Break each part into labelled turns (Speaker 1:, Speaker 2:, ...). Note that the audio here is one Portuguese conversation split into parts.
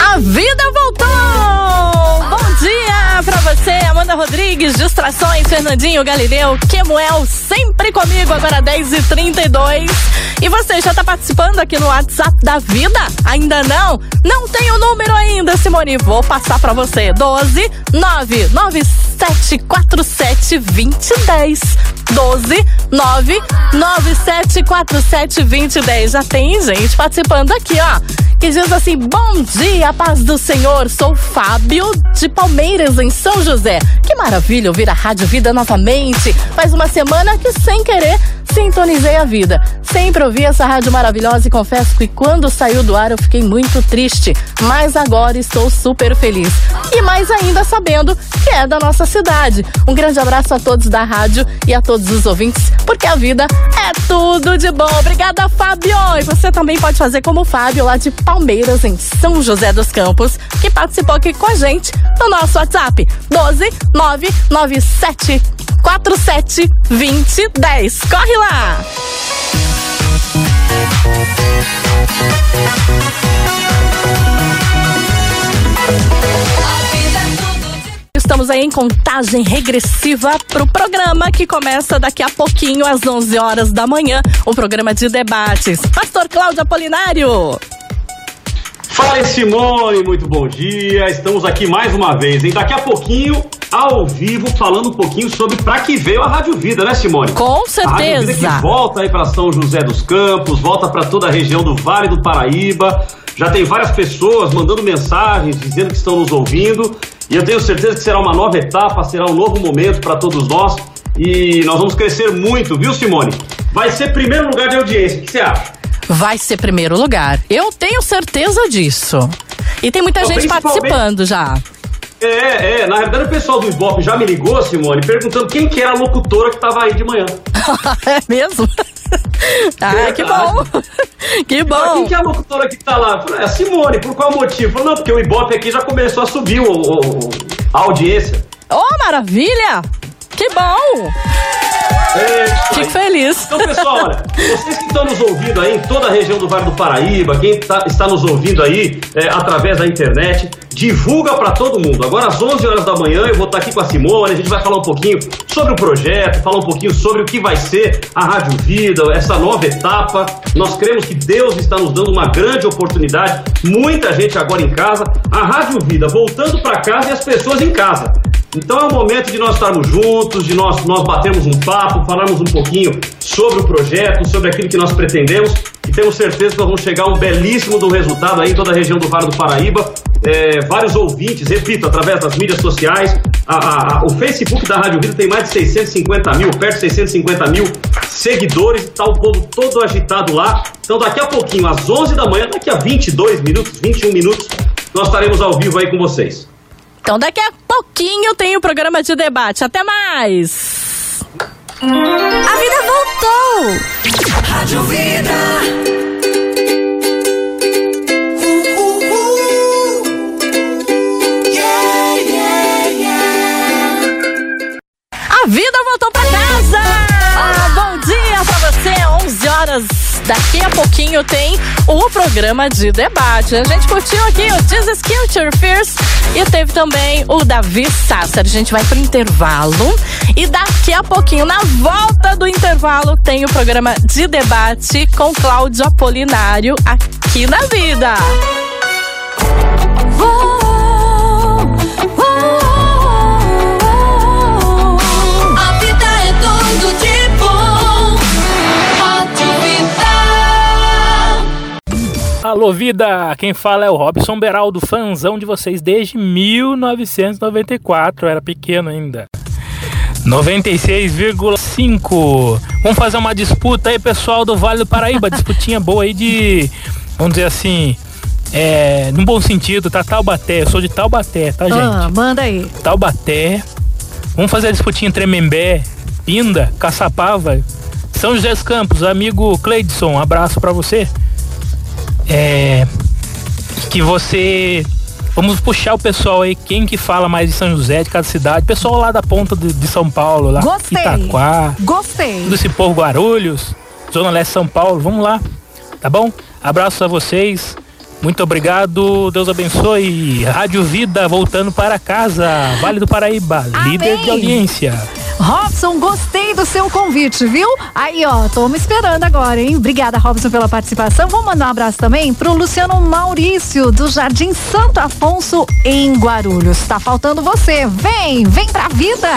Speaker 1: A vida voltou! Bom dia pra você, Amanda Rodrigues, Distrações, Fernandinho Galileu, Kemuel, sempre comigo, agora 10h32. E você já tá participando aqui no WhatsApp da vida? Ainda não? Não tem o número ainda, Simone. Vou passar pra você. 12 99747 2010. 12 99747 2010. Já tem gente participando aqui, ó. Que diz assim: Bom dia, paz do Senhor. Sou Fábio de Palmeiras, em São José. Que maravilha ouvir a Rádio Vida novamente. Faz uma semana que, sem querer, sintonizei a vida. Sempre ouvi essa rádio maravilhosa e confesso que quando saiu do ar eu fiquei muito triste, mas agora estou super feliz. E mais ainda sabendo que é da nossa cidade. Um grande abraço a todos da rádio e a todos os ouvintes, porque a vida é tudo de bom. Obrigada, Fábio! E você também pode fazer como o Fábio lá de Palmeiras, em São José dos Campos, que participou aqui com a gente no nosso WhatsApp 12 997 47 20 10. Corre lá! Estamos aí em contagem regressiva para o programa que começa daqui a pouquinho, às 11 horas da manhã, o programa de debates. Pastor Cláudio Apolinário.
Speaker 2: Fala Simone, muito bom dia. Estamos aqui mais uma vez, hein? Daqui a pouquinho, ao vivo, falando um pouquinho sobre para que veio a Rádio Vida, né, Simone?
Speaker 1: Com certeza.
Speaker 2: A Rádio Vida que volta aí para São José dos Campos, volta para toda a região do Vale do Paraíba. Já tem várias pessoas mandando mensagens dizendo que estão nos ouvindo. E eu tenho certeza que será uma nova etapa, será um novo momento para todos nós. E nós vamos crescer muito, viu, Simone? Vai ser primeiro lugar de audiência. O que você acha?
Speaker 1: Vai ser primeiro lugar. Eu tenho certeza disso. E tem muita
Speaker 2: Então,
Speaker 1: gente participando já.
Speaker 2: É, é. Na verdade, o pessoal do Ibope já me ligou, Simone, perguntando quem que era a locutora que estava aí de manhã.
Speaker 1: é mesmo? ah, que bom. que
Speaker 2: Fala,
Speaker 1: bom.
Speaker 2: Quem que é a locutora que tá lá? Falei, É a Simone, por qual motivo? Falei, não, porque o Ibope aqui já começou a subir o, o- a audiência.
Speaker 1: Oh, maravilha! Que bom!
Speaker 2: É.
Speaker 1: Fico feliz.
Speaker 2: Então, pessoal, olha, vocês que estão nos ouvindo aí em toda a região do Vale do Paraíba, quem tá- está nos ouvindo aí é, através da internet, divulga para todo mundo. Agora, às 11 horas da manhã, eu vou estar aqui com a Simone, a gente vai falar um pouquinho sobre o projeto, falar um pouquinho sobre o que vai ser a Rádio Vida, essa nova etapa. Nós cremos que Deus está nos dando uma grande oportunidade, muita gente agora em casa, a Rádio Vida voltando para casa e as pessoas em casa. Então é o momento de nós estarmos juntos, de nós, nós batermos um papo, falarmos um pouquinho sobre o projeto, sobre aquilo que nós pretendemos e temos certeza que nós vamos chegar a um belíssimo do resultado aí em toda a região do Vale do Paraíba. É, vários ouvintes, repito, através das mídias sociais, a- a- a- o Facebook da Rádio Vida tem mais de 650 mil, perto de 650 mil seguidores, está o povo todo agitado lá. Então daqui a pouquinho, às 11 da manhã, daqui a 22 minutos, 21 minutos, nós estaremos ao vivo aí com vocês.
Speaker 1: Então daqui a pouquinho tem o programa de debate. Até mais! A vida voltou!
Speaker 3: Rádio Vida.
Speaker 1: Vida voltou pra casa! Ah, bom dia pra você, 11 horas. Daqui a pouquinho tem o programa de debate. A gente curtiu aqui o Jesus Culture Fierce e teve também o Davi Sasser. A gente vai pro intervalo e daqui a pouquinho, na volta do intervalo, tem o programa de debate com Cláudio Apolinário aqui na Vida.
Speaker 4: Alô, vida! Quem fala é o Robson Beraldo, fãzão de vocês desde 1994, eu era pequeno ainda. 96,5. Vamos fazer uma disputa aí, pessoal do Vale do Paraíba. Disputinha boa aí de, vamos dizer assim, É, num bom sentido, tá? Taubaté, eu sou de Taubaté, tá, gente?
Speaker 1: Ah, manda aí.
Speaker 4: Taubaté. Vamos fazer a disputinha entre Tremembé, Pinda, Caçapava, São José dos Campos, amigo Cleidson, abraço pra você. É. Que você. Vamos puxar o pessoal aí, quem que fala mais de São José, de cada cidade. Pessoal lá da ponta de, de São Paulo, lá.
Speaker 1: Gostei.
Speaker 4: Itaquá,
Speaker 1: Gostei.
Speaker 4: esse povo Guarulhos, Zona Leste São Paulo, vamos lá, tá bom? Abraços a vocês, muito obrigado, Deus abençoe. Rádio Vida voltando para casa, Vale do Paraíba,
Speaker 1: Amém.
Speaker 4: líder de audiência.
Speaker 1: Robson, gostei do seu convite, viu? Aí, ó, tô me esperando agora, hein? Obrigada, Robson, pela participação. Vou mandar um abraço também pro Luciano Maurício, do Jardim Santo Afonso, em Guarulhos. Tá faltando você. Vem, vem pra vida!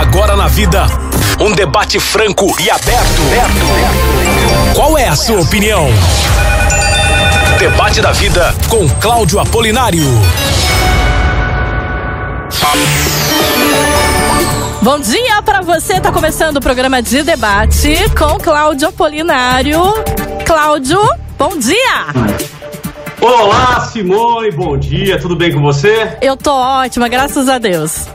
Speaker 5: Agora na vida, um debate franco e aberto. Qual é a sua opinião? Debate da vida com Cláudio Apolinário.
Speaker 1: Bom dia pra você, tá começando o programa de debate com Cláudio Apolinário. Cláudio, bom dia!
Speaker 2: Olá, Simone, bom dia, tudo bem com você?
Speaker 1: Eu tô ótima, graças a Deus.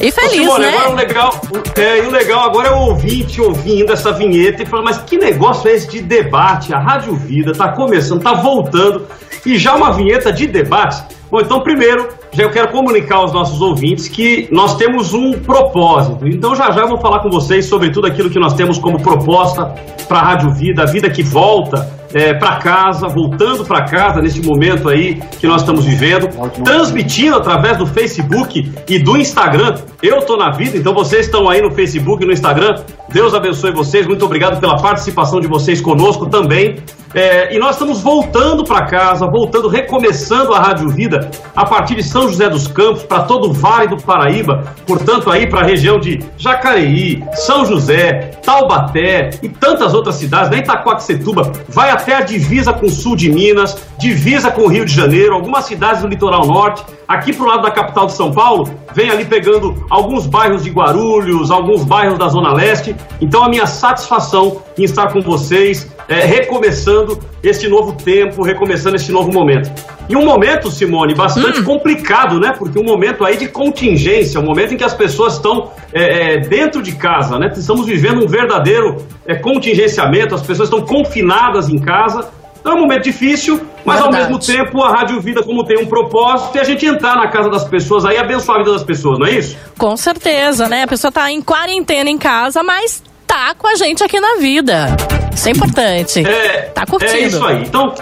Speaker 1: E
Speaker 2: Ô,
Speaker 1: feliz,
Speaker 2: Simone,
Speaker 1: né?
Speaker 2: agora o legal, é, o legal agora é o ouvinte ouvindo essa vinheta e falando, mas que negócio é esse de debate? A Rádio Vida tá começando, tá voltando e já uma vinheta de debates. Bom, então primeiro, já eu quero comunicar aos nossos ouvintes que nós temos um propósito. Então já já eu vou falar com vocês sobre tudo aquilo que nós temos como proposta para a Rádio Vida, a vida que volta é, para casa, voltando para casa nesse momento aí que nós estamos vivendo, transmitindo através do Facebook e do Instagram. Eu tô na vida, então vocês estão aí no Facebook e no Instagram. Deus abençoe vocês. Muito obrigado pela participação de vocês conosco também. É, e nós estamos voltando para casa, voltando, recomeçando a Rádio Vida a partir de São José dos Campos, para todo o Vale do Paraíba, portanto, aí para a região de Jacareí, São José, Taubaté e tantas outras cidades, né? Itacoaxetuba, vai até a divisa com o sul de Minas, divisa com o Rio de Janeiro, algumas cidades do litoral norte, aqui pro lado da capital de São Paulo, vem ali pegando alguns bairros de Guarulhos, alguns bairros da Zona Leste. Então, a minha satisfação em estar com vocês, é, recomeçando este novo tempo, recomeçando este novo momento. E um momento, Simone, bastante complicado, né? Porque um momento aí de contingência, um momento em que as pessoas estão é, é, dentro de casa, né? Estamos vivendo um verdadeiro é, contingenciamento, as pessoas estão confinadas em casa. Então é um momento difícil, mas ao
Speaker 1: Verdade.
Speaker 2: mesmo tempo a Rádio Vida, como tem um propósito, é a gente entrar na casa das pessoas aí e abençoar a vida das pessoas, não é isso?
Speaker 1: Com certeza, né? A pessoa tá em quarentena em casa, mas tá com a gente aqui na vida. Isso é importante.
Speaker 2: É,
Speaker 1: Tá curtindo.
Speaker 2: É isso aí. Então,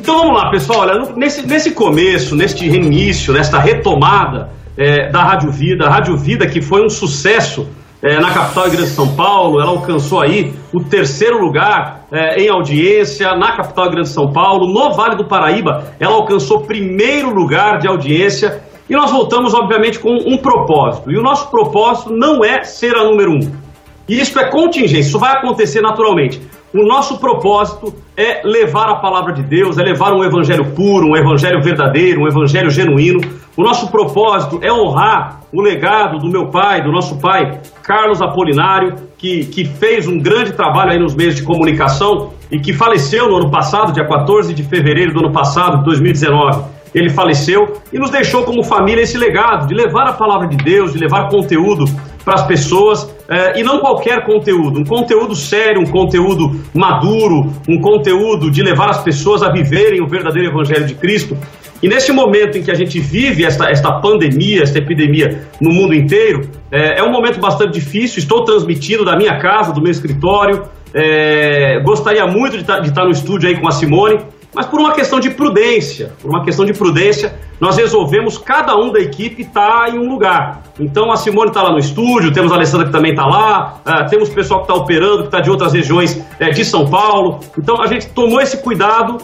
Speaker 2: então vamos lá, pessoal. Olha, nesse, nesse começo, neste início, nesta retomada é, da Rádio Vida, a Rádio Vida que foi um sucesso é, na capital e grande São Paulo, ela alcançou aí o terceiro lugar é, em audiência na capital grande São Paulo. No Vale do Paraíba, ela alcançou primeiro lugar de audiência. E nós voltamos, obviamente, com um propósito. E o nosso propósito não é ser a número um. E isso é contingência, isso vai acontecer naturalmente. O nosso propósito é levar a palavra de Deus, é levar um evangelho puro, um evangelho verdadeiro, um evangelho genuíno. O nosso propósito é honrar o legado do meu pai, do nosso pai, Carlos Apolinário, que, que fez um grande trabalho aí nos meios de comunicação e que faleceu no ano passado, dia 14 de fevereiro do ano passado, de 2019 ele faleceu e nos deixou como família esse legado de levar a palavra de Deus, de levar conteúdo para as pessoas eh, e não qualquer conteúdo, um conteúdo sério, um conteúdo maduro, um conteúdo de levar as pessoas a viverem o verdadeiro evangelho de Cristo. E neste momento em que a gente vive esta, esta pandemia, esta epidemia no mundo inteiro, eh, é um momento bastante difícil. Estou transmitindo da minha casa, do meu escritório. eh, gostaria muito de de estar no estúdio aí com a Simone, mas por uma questão de prudência, por uma questão de prudência, nós resolvemos cada um da equipe estar em um lugar. Então a Simone está lá no estúdio, temos a Alessandra que também está lá, ah, temos o pessoal que está operando, que está de outras regiões eh, de São Paulo. Então a gente tomou esse cuidado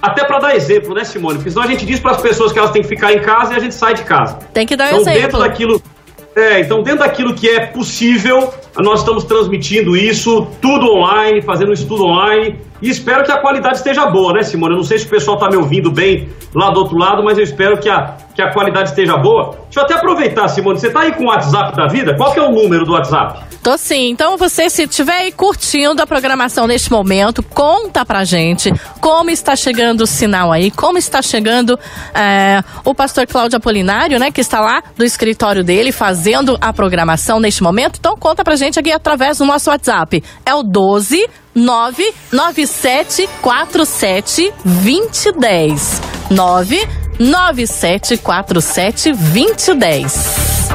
Speaker 2: até para dar exemplo, né, Simone? Porque senão a gente diz para as pessoas que elas têm que ficar em casa e a gente sai de casa.
Speaker 1: Tem que dar
Speaker 2: Então,
Speaker 1: exemplo.
Speaker 2: dentro daquilo, é, então, dentro daquilo que é possível, Nós estamos transmitindo isso tudo online, fazendo estudo online. E espero que a qualidade esteja boa, né, Simone? Eu não sei se o pessoal está me ouvindo bem lá do outro lado, mas eu espero que a, que a qualidade esteja boa. Deixa eu até aproveitar, Simone. Você está aí com o WhatsApp da vida? Qual que é o número do WhatsApp?
Speaker 1: Tô sim. Então você, se estiver aí curtindo a programação neste momento, conta pra gente como está chegando o sinal aí, como está chegando é, o pastor Cláudio Apolinário, né, que está lá do escritório dele fazendo a programação neste momento. Então conta pra gente aqui através do nosso WhatsApp. É o 12 99747 2010. 99747 2010.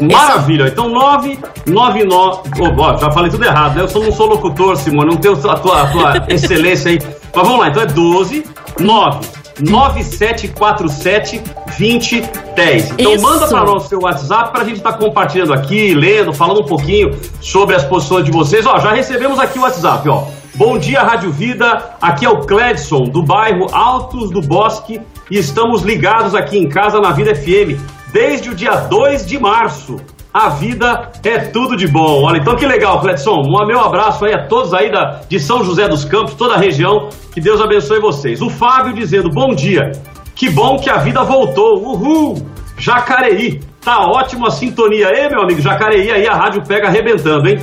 Speaker 2: Maravilha. Então, 999. Oh, ó, já falei tudo errado, né? Eu sou, não sou locutor, Simone, não tenho a tua, a tua excelência aí. Mas vamos lá, então é 12 9 9747 2010. Então
Speaker 1: Isso.
Speaker 2: manda para nós o seu WhatsApp para a gente estar compartilhando aqui, lendo, falando um pouquinho sobre as posições de vocês. Ó, já recebemos aqui o WhatsApp, ó. Bom dia, Rádio Vida. Aqui é o Cledson, do bairro Altos do Bosque, e estamos ligados aqui em casa na Vida FM desde o dia 2 de março. A vida é tudo de bom. Olha, então que legal, Cledson. Um meu abraço aí a todos aí da, de São José dos Campos, toda a região. Que Deus abençoe vocês. O Fábio dizendo bom dia. Que bom que a vida voltou. Uhul! Jacareí. Tá ótimo a sintonia aí, meu amigo. Jacareí aí a rádio pega arrebentando, hein?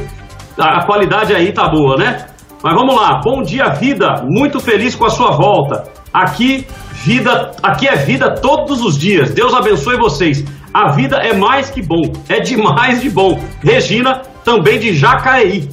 Speaker 2: A a qualidade aí tá boa, né? Mas vamos lá. Bom dia, vida. Muito feliz com a sua volta. Aqui vida, aqui é vida todos os dias. Deus abençoe vocês. A vida é mais que bom. É demais de bom. Regina, também de Jacareí.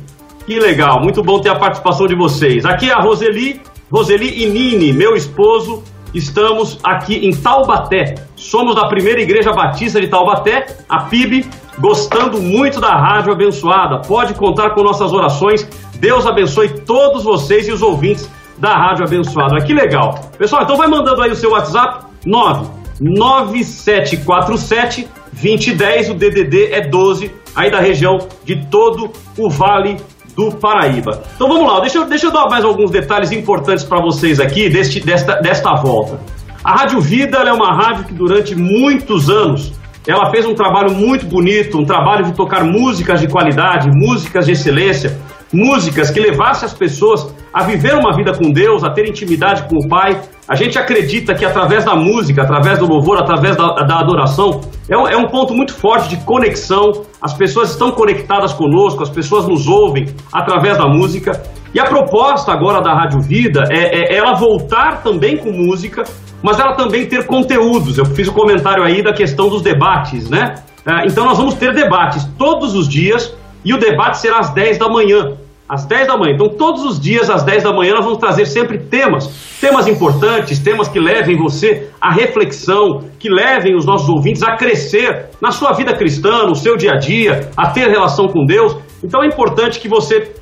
Speaker 2: Que legal. Muito bom ter a participação de vocês. Aqui é a Roseli, Roseli e Nini, meu esposo. Estamos aqui em Taubaté. Somos da primeira igreja batista de Taubaté, a PIB, gostando muito da rádio abençoada. Pode contar com nossas orações. Deus abençoe todos vocês e os ouvintes da rádio abençoada. Que legal. Pessoal, então vai mandando aí o seu WhatsApp 9 9747 2010, o DDD é 12, aí da região de todo o Vale do Paraíba. Então vamos lá, deixa eu, deixa eu dar mais alguns detalhes importantes para vocês aqui deste, desta, desta volta. A Rádio Vida é uma rádio que durante muitos anos ela fez um trabalho muito bonito, um trabalho de tocar músicas de qualidade, músicas de excelência, músicas que levassem as pessoas a viver uma vida com Deus, a ter intimidade com o Pai. A gente acredita que através da música, através do louvor, através da, da adoração, é um, é um ponto muito forte de conexão. As pessoas estão conectadas conosco, as pessoas nos ouvem através da música. E a proposta agora da Rádio Vida é, é ela voltar também com música, mas ela também ter conteúdos. Eu fiz o um comentário aí da questão dos debates, né? É, Então nós vamos ter debates todos os dias e o debate será às 10 da manhã. Às 10 da manhã. Então, todos os dias, às 10 da manhã, nós vamos trazer sempre temas. Temas importantes, temas que levem você à reflexão, que levem os nossos ouvintes a crescer na sua vida cristã, no seu dia a dia, a ter relação com Deus. Então, é importante que você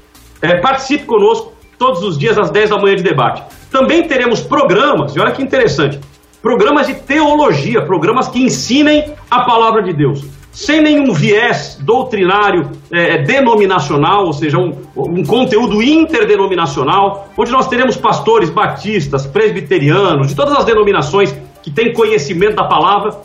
Speaker 2: é, participe conosco todos os dias às 10 da manhã de debate. Também teremos programas, e olha que interessante, programas de teologia, programas que ensinem a palavra de Deus, sem nenhum viés doutrinário é, denominacional, ou seja, um, um conteúdo interdenominacional, onde nós teremos pastores batistas, presbiterianos, de todas as denominações que têm conhecimento da palavra,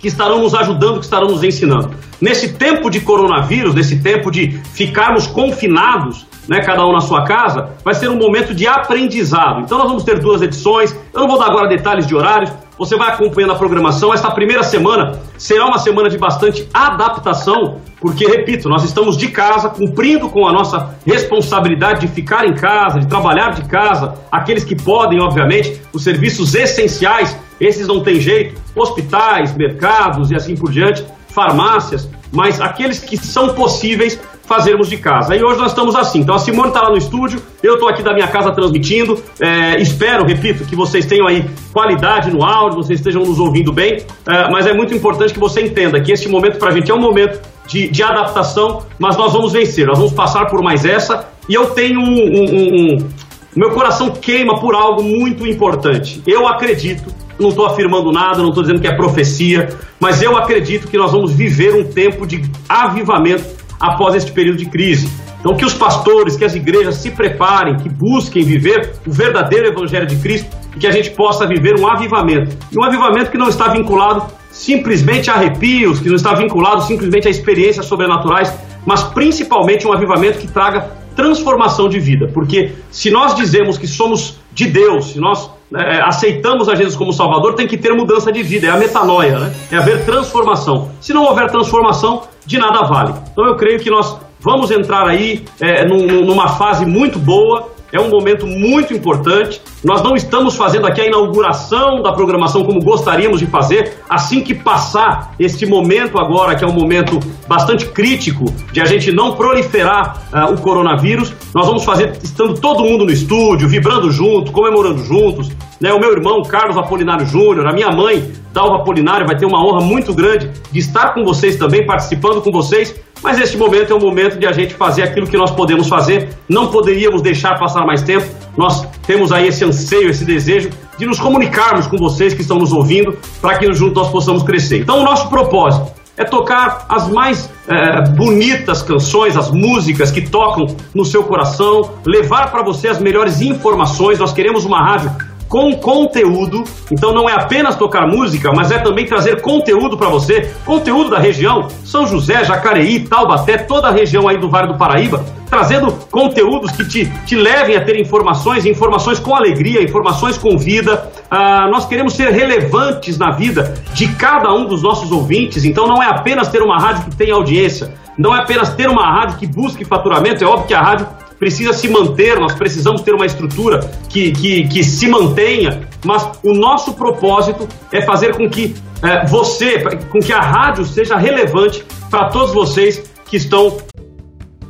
Speaker 2: que estarão nos ajudando, que estarão nos ensinando. Nesse tempo de coronavírus, nesse tempo de ficarmos confinados, né, cada um na sua casa, vai ser um momento de aprendizado. Então nós vamos ter duas edições. Eu não vou dar agora detalhes de horários. Você vai acompanhando a programação. Esta primeira semana será uma semana de bastante adaptação, porque repito, nós estamos de casa, cumprindo com a nossa responsabilidade de ficar em casa, de trabalhar de casa. Aqueles que podem, obviamente, os serviços essenciais, esses não tem jeito. Hospitais, mercados e assim por diante, farmácias, mas aqueles que são possíveis fazermos de casa. E hoje nós estamos assim. Então a Simone está lá no estúdio, eu estou aqui da minha casa transmitindo. É, espero, repito, que vocês tenham aí qualidade no áudio, vocês estejam nos ouvindo bem. É, mas é muito importante que você entenda que este momento para a gente é um momento de, de, adaptação, mas nós vamos vencer. Nós vamos passar por mais essa. E eu tenho um, um, um, um meu coração queima por algo muito importante. Eu acredito não estou afirmando nada, não estou dizendo que é profecia, mas eu acredito que nós vamos viver um tempo de avivamento após este período de crise. Então, que os pastores, que as igrejas se preparem, que busquem viver o verdadeiro Evangelho de Cristo e que a gente possa viver um avivamento. E um avivamento que não está vinculado simplesmente a arrepios, que não está vinculado simplesmente a experiências sobrenaturais, mas principalmente um avivamento que traga transformação de vida. Porque se nós dizemos que somos de Deus, se nós é, aceitamos a Jesus como Salvador, tem que ter mudança de vida, é a metanoia, né? é haver transformação. Se não houver transformação, de nada vale. Então eu creio que nós vamos entrar aí é, num, numa fase muito boa, é um momento muito importante. Nós não estamos fazendo aqui a inauguração da programação como gostaríamos de fazer. Assim que passar este momento agora, que é um momento bastante crítico de a gente não proliferar uh, o coronavírus, nós vamos fazer estando todo mundo no estúdio, vibrando junto, comemorando juntos. Né? O meu irmão Carlos Apolinário Júnior, a minha mãe Dalva Apolinário, vai ter uma honra muito grande de estar com vocês também, participando com vocês mas este momento é o momento de a gente fazer aquilo que nós podemos fazer. Não poderíamos deixar passar mais tempo. Nós temos aí esse anseio, esse desejo de nos comunicarmos com vocês que estão nos ouvindo, para que juntos nós possamos crescer. Então, o nosso propósito é tocar as mais é, bonitas canções, as músicas que tocam no seu coração, levar para você as melhores informações. Nós queremos uma rádio com conteúdo. Então não é apenas tocar música, mas é também trazer conteúdo para você, conteúdo da região, São José, Jacareí, Taubaté, toda a região aí do Vale do Paraíba, trazendo conteúdos que te, te levem a ter informações, informações com alegria, informações com vida. Ah, nós queremos ser relevantes na vida de cada um dos nossos ouvintes, então não é apenas ter uma rádio que tenha audiência, não é apenas ter uma rádio que busque faturamento, é óbvio que a rádio precisa se manter, nós precisamos ter uma estrutura que, que, que se mantenha, mas o nosso propósito é fazer com que é, você, com que a rádio seja relevante para todos vocês que estão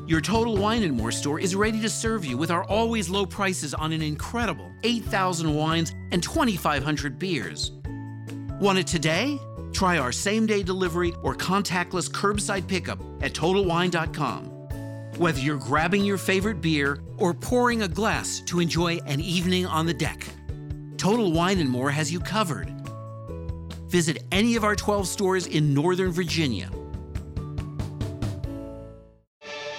Speaker 6: Your Total Wine and More store is ready to serve you with our always low prices on an incredible 8,000 wines and 2,500 beers. Want it today? Try our same day delivery or contactless curbside pickup at TotalWine.com. Whether you're grabbing your favorite beer or pouring a glass to enjoy an evening on the deck, Total Wine and More has you covered. Visit any of our 12 stores in Northern Virginia.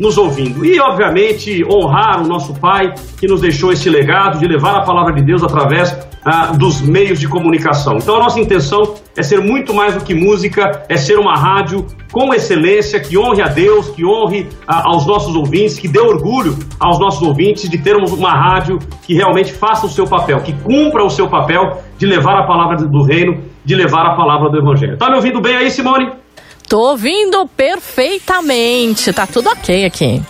Speaker 2: nos ouvindo. E, obviamente, honrar o nosso Pai que nos deixou esse legado de levar a palavra de Deus através ah, dos meios de comunicação. Então, a nossa intenção é ser muito mais do que música, é ser uma rádio com excelência, que honre a Deus, que honre ah, aos nossos ouvintes, que dê orgulho aos nossos ouvintes de termos uma rádio que realmente faça o seu papel, que cumpra o seu papel de levar a palavra do reino, de levar a palavra do Evangelho. Tá me ouvindo bem aí, Simone?
Speaker 1: Tô ouvindo perfeitamente. Tá tudo ok aqui.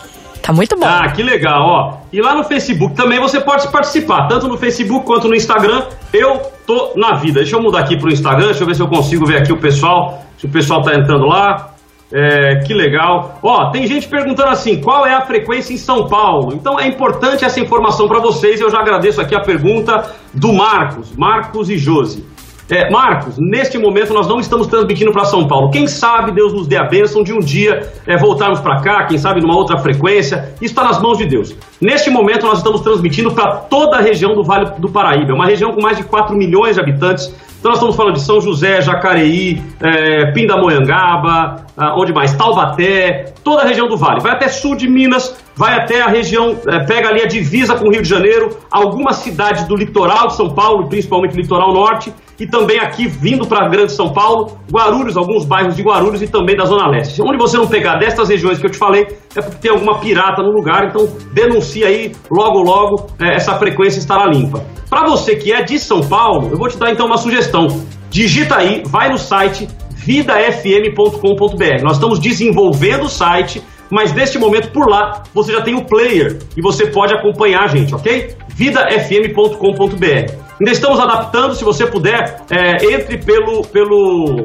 Speaker 1: Tá muito bom.
Speaker 2: Ah, que legal, ó. E lá no Facebook também você pode participar, tanto no Facebook quanto no Instagram. Eu tô na vida. Deixa eu mudar aqui pro Instagram, deixa eu ver se eu consigo ver aqui o pessoal, se o pessoal tá entrando lá. É, que legal. Ó, tem gente perguntando assim, qual é a frequência em São Paulo? Então é importante essa informação para vocês. Eu já agradeço aqui a pergunta do Marcos, Marcos e Josi. É, Marcos, neste momento nós não estamos transmitindo para São Paulo. Quem sabe Deus nos dê a bênção de um dia é, voltarmos para cá, quem sabe numa outra frequência. Isso está nas mãos de Deus. Neste momento nós estamos transmitindo para toda a região do Vale do Paraíba, é uma região com mais de 4 milhões de habitantes. Então nós estamos falando de São José, Jacareí, é, Pindamonhangaba, ah, onde mais? Taubaté, toda a região do Vale. Vai até sul de Minas, vai até a região, é, pega ali a divisa com o Rio de Janeiro, algumas cidades do litoral de São Paulo, principalmente litoral norte, e também aqui vindo para Grande São Paulo, Guarulhos, alguns bairros de Guarulhos e também da Zona Leste. Onde você não pegar destas regiões que eu te falei, é porque tem alguma pirata no lugar, então denuncia aí, logo logo é, essa frequência estará limpa. Para você que é de São Paulo, eu vou te dar então uma sugestão. Digita aí, vai no site vidafm.com.br. Nós estamos desenvolvendo o site, mas neste momento por lá você já tem o player e você pode acompanhar a gente, ok? vidafm.com.br. Ainda estamos adaptando, se você puder, é, entre pelo, pelo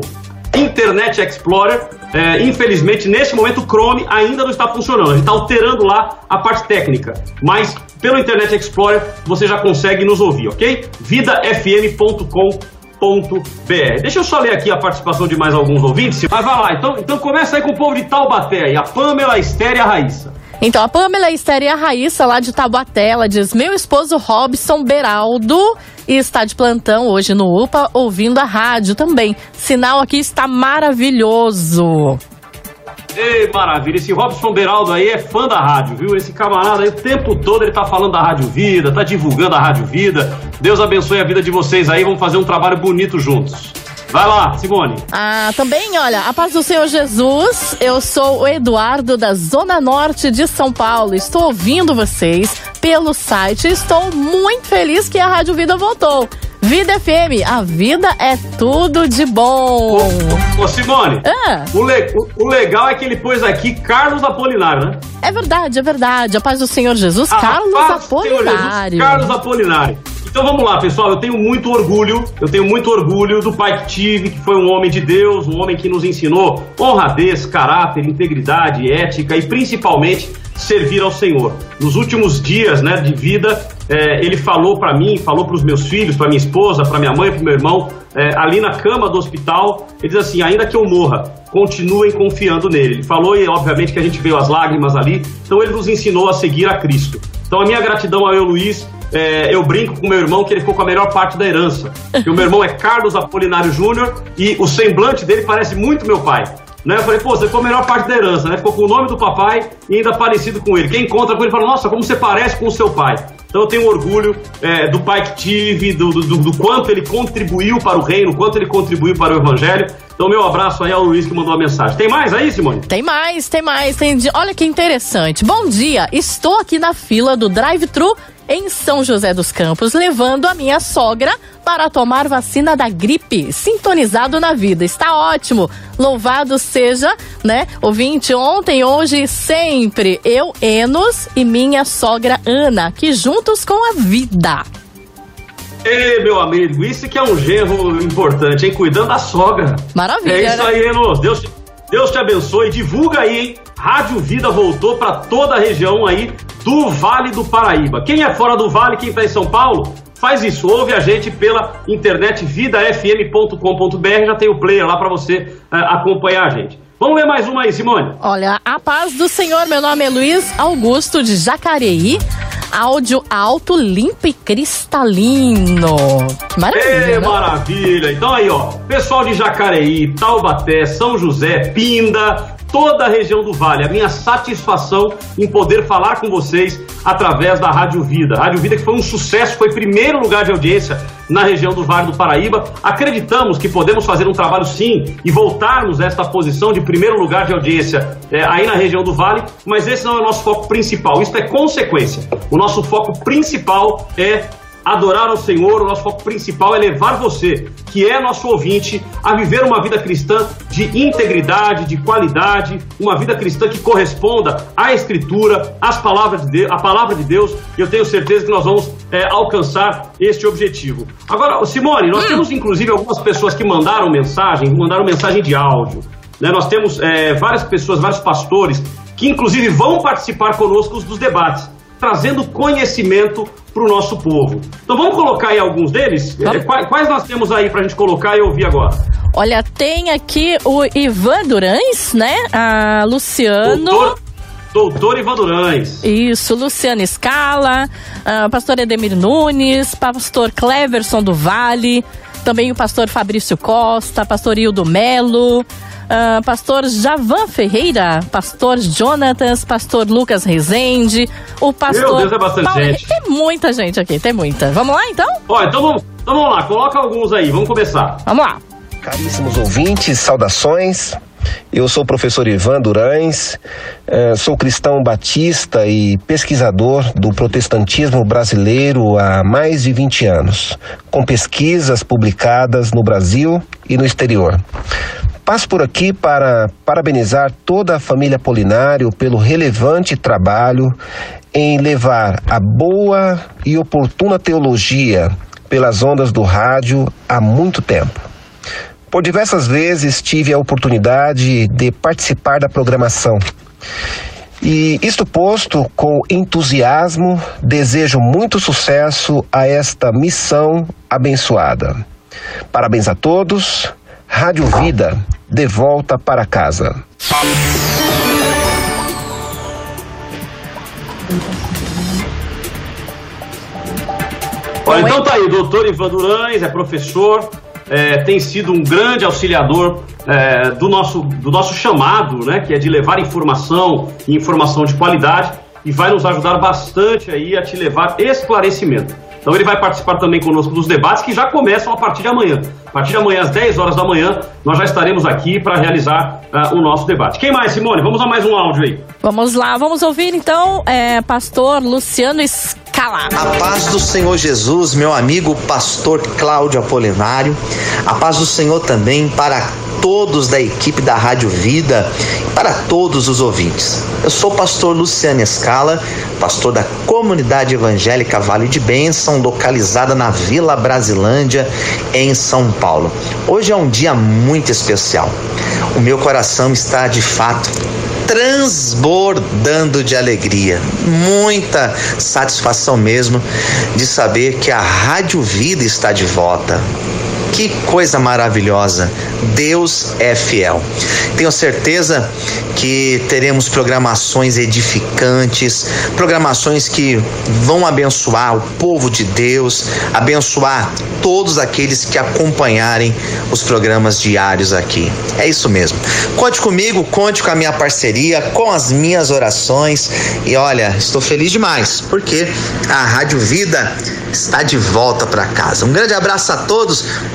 Speaker 2: Internet Explorer. É, infelizmente, nesse momento, o Chrome ainda não está funcionando. A gente está alterando lá a parte técnica. Mas pelo Internet Explorer você já consegue nos ouvir, ok? vidafm.com.br. Deixa eu só ler aqui a participação de mais alguns ouvintes. Mas vai lá, então, então começa aí com o povo de Taubaté, a Pamela, a Esther e a Raíssa.
Speaker 1: Então, a Pamela Esther e a Raíssa, lá de Tabaté, ela diz: Meu esposo Robson Beraldo está de plantão hoje no UPA, ouvindo a rádio também. Sinal aqui está maravilhoso.
Speaker 2: Ei, maravilha, esse Robson Beraldo aí é fã da rádio, viu? Esse camarada aí o tempo todo ele tá falando da Rádio Vida, tá divulgando a Rádio Vida. Deus abençoe a vida de vocês aí, vamos fazer um trabalho bonito juntos. Vai lá, Simone.
Speaker 1: Ah, também, olha, a paz do Senhor Jesus, eu sou o Eduardo da Zona Norte de São Paulo. Estou ouvindo vocês pelo site. Estou muito feliz que a Rádio Vida voltou. Vida FM, a vida é tudo de bom.
Speaker 2: Ô, ô, Simone,
Speaker 1: Ah.
Speaker 2: o, le- o- o legal é que ele pôs aqui Carlos Apolinário, né?
Speaker 1: É verdade, é verdade. A paz do Senhor Jesus,
Speaker 2: Ah,
Speaker 1: Carlos
Speaker 2: paz do Senhor Jesus,
Speaker 1: Apolinário.
Speaker 2: Carlos Apolinário. Então vamos lá, pessoal. Eu tenho muito orgulho, eu tenho muito orgulho do pai que tive, que foi um homem de Deus, um homem que nos ensinou honradez, caráter, integridade, ética e principalmente servir ao Senhor. Nos últimos dias, né, de vida, eh, ele falou para mim, falou para os meus filhos, para minha esposa, para minha mãe, para meu irmão, eh, ali na cama do hospital, ele diz assim: ainda que eu morra, continuem confiando nele. Ele falou e obviamente que a gente veio as lágrimas ali. Então ele nos ensinou a seguir a Cristo. Então a minha gratidão ao eu, Luiz, é, eu brinco com meu irmão que ele ficou com a melhor parte da herança. Porque o meu irmão é Carlos Apolinário Júnior e o semblante dele parece muito meu pai. Né? Eu falei, pô, você ficou a melhor parte da herança, né? Ficou com o nome do papai e ainda parecido com ele. Quem encontra com ele fala, nossa, como você parece com o seu pai. Então eu tenho orgulho é, do pai que tive, do, do, do quanto ele contribuiu para o reino, quanto ele contribuiu para o evangelho. Então meu abraço aí ao Luiz que mandou a mensagem. Tem mais aí, Simone?
Speaker 1: Tem mais, tem mais. Tem Olha que interessante. Bom dia, estou aqui na fila do drive-thru em São José dos Campos, levando a minha sogra para tomar vacina da gripe, sintonizado na vida. Está ótimo. Louvado seja, né? Ouvinte ontem, hoje e sempre. Eu, Enos e minha sogra Ana, que juntos com a vida.
Speaker 2: Ei, meu amigo, isso que é um genro importante, hein? Cuidando da sogra.
Speaker 1: Maravilha,
Speaker 2: É isso
Speaker 1: né?
Speaker 2: aí, Enos. Deus, te- Deus te abençoe. Divulga aí, hein? Rádio Vida voltou para toda a região aí do Vale do Paraíba. Quem é fora do Vale, quem tá em São Paulo, faz isso. Ouve a gente pela internet vidafm.com.br. Já tem o player lá para você eh, acompanhar a gente. Vamos ler mais uma aí, Simone.
Speaker 1: Olha, a paz do Senhor, meu nome é Luiz Augusto de Jacareí. Áudio alto, limpo e cristalino. Maravilha,
Speaker 2: Ê,
Speaker 1: né?
Speaker 2: maravilha! Então aí, ó, pessoal de Jacareí, Taubaté, São José, Pinda, toda a região do Vale, a minha satisfação em poder falar com vocês através da Rádio Vida. Rádio Vida que foi um sucesso, foi primeiro lugar de audiência na região do Vale do Paraíba. Acreditamos que podemos fazer um trabalho sim e voltarmos a esta posição de primeiro lugar de audiência é, aí na região do Vale, mas esse não é o nosso foco principal, isso é consequência. O nosso foco principal é adorar ao Senhor, o nosso foco principal é levar você, que é nosso ouvinte, a viver uma vida cristã de integridade, de qualidade, uma vida cristã que corresponda à Escritura, às palavras de Deus, à palavra de Deus. E eu tenho certeza que nós vamos é, alcançar este objetivo. Agora, Simone, nós temos inclusive algumas pessoas que mandaram mensagem, mandaram mensagem de áudio. né? Nós temos é, várias pessoas, vários pastores que inclusive vão participar conosco dos debates trazendo conhecimento para o nosso povo. Então vamos colocar aí alguns deles?
Speaker 1: Vamos.
Speaker 2: Eh, Quais, nós temos aí para a gente colocar e ouvir agora?
Speaker 1: Olha, tem aqui o Ivan Durães, né? A Luciano.
Speaker 2: Doutor, doutor Ivan Durães.
Speaker 1: Isso, Luciana Scala, ah, pastor Edemir Nunes, pastor Cleverson do Vale, também o pastor Fabrício Costa, pastor Hildo Melo, ah, pastor Javan Ferreira, pastor Jonatas, pastor Lucas Rezende, o pastor.
Speaker 2: Deus, é bastante gente.
Speaker 1: Tem muita gente aqui, tem muita. Vamos lá então?
Speaker 2: Ó, então vamos, então vamos lá, coloca alguns aí, vamos começar.
Speaker 1: Vamos lá.
Speaker 7: Caríssimos ouvintes, saudações. Eu sou o professor Ivan Durães, eh, sou cristão batista e pesquisador do protestantismo brasileiro há mais de 20 anos, com pesquisas publicadas no Brasil e no exterior. Passo por aqui para parabenizar toda a família Polinário pelo relevante trabalho em levar a boa e oportuna teologia pelas ondas do rádio há muito tempo. Por diversas vezes tive a oportunidade de participar da programação. E isto posto com entusiasmo, desejo muito sucesso a esta missão abençoada. Parabéns a todos. Rádio Vida, de volta para casa.
Speaker 2: Então tá aí, doutor Ivan Durães é professor, é, tem sido um grande auxiliador é, do, nosso, do nosso chamado, né, que é de levar informação e informação de qualidade e vai nos ajudar bastante aí a te levar esclarecimento. Então ele vai participar também conosco dos debates que já começam a partir de amanhã. A partir de amanhã, às 10 horas da manhã, nós já estaremos aqui para realizar ah, o nosso debate. Quem mais, Simone? Vamos a mais um áudio aí.
Speaker 1: Vamos lá, vamos ouvir então, é, pastor Luciano
Speaker 8: A paz do Senhor Jesus, meu amigo pastor Cláudio Apolinário. A paz do Senhor também para todos da equipe da Rádio Vida e para todos os ouvintes. Eu sou o pastor Luciano Escala, pastor da Comunidade Evangélica Vale de Bênção, localizada na Vila Brasilândia, em São Paulo. Hoje é um dia muito especial. O meu coração está de fato transbordando de alegria, muita satisfação mesmo de saber que a Rádio Vida está de volta. Que coisa maravilhosa! Deus é fiel. Tenho certeza que teremos programações edificantes, programações que vão abençoar o povo de Deus, abençoar todos aqueles que acompanharem os programas diários aqui. É isso mesmo. Conte comigo, conte com a minha parceria, com as minhas orações. E olha, estou feliz demais, porque a Rádio Vida está de volta para casa. Um grande abraço a todos,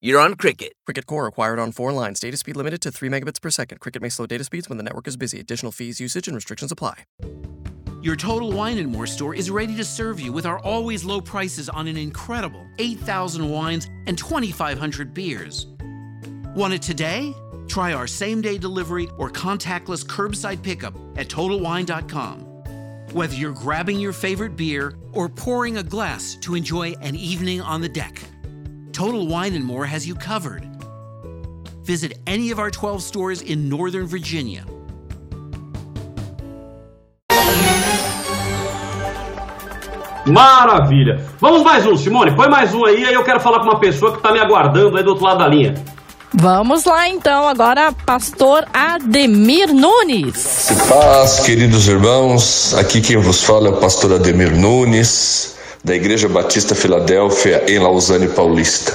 Speaker 9: you're on Cricket.
Speaker 10: Cricket Core acquired on four lines. Data speed limited to 3 megabits per second. Cricket may slow data speeds when the network is busy. Additional fees, usage, and restrictions apply.
Speaker 6: Your Total Wine and More store is ready to serve you with our always low prices on an incredible 8,000 wines and 2,500 beers. Want it today? Try our same day delivery or contactless curbside pickup at TotalWine.com. Whether you're grabbing your favorite beer or pouring a glass to enjoy an evening on the deck, Total Wine and More has you covered. Visit any of our 12 stores in Northern Virginia.
Speaker 2: Maravilha. Vamos mais um, Simone. Põe mais um aí, aí eu quero falar com uma pessoa que está me aguardando aí do outro lado da linha.
Speaker 1: Vamos lá então, agora pastor Ademir Nunes.
Speaker 11: Paz, queridos irmãos, aqui quem vos fala é o pastor Ademir Nunes, da Igreja Batista Filadélfia, em Lausanne Paulista.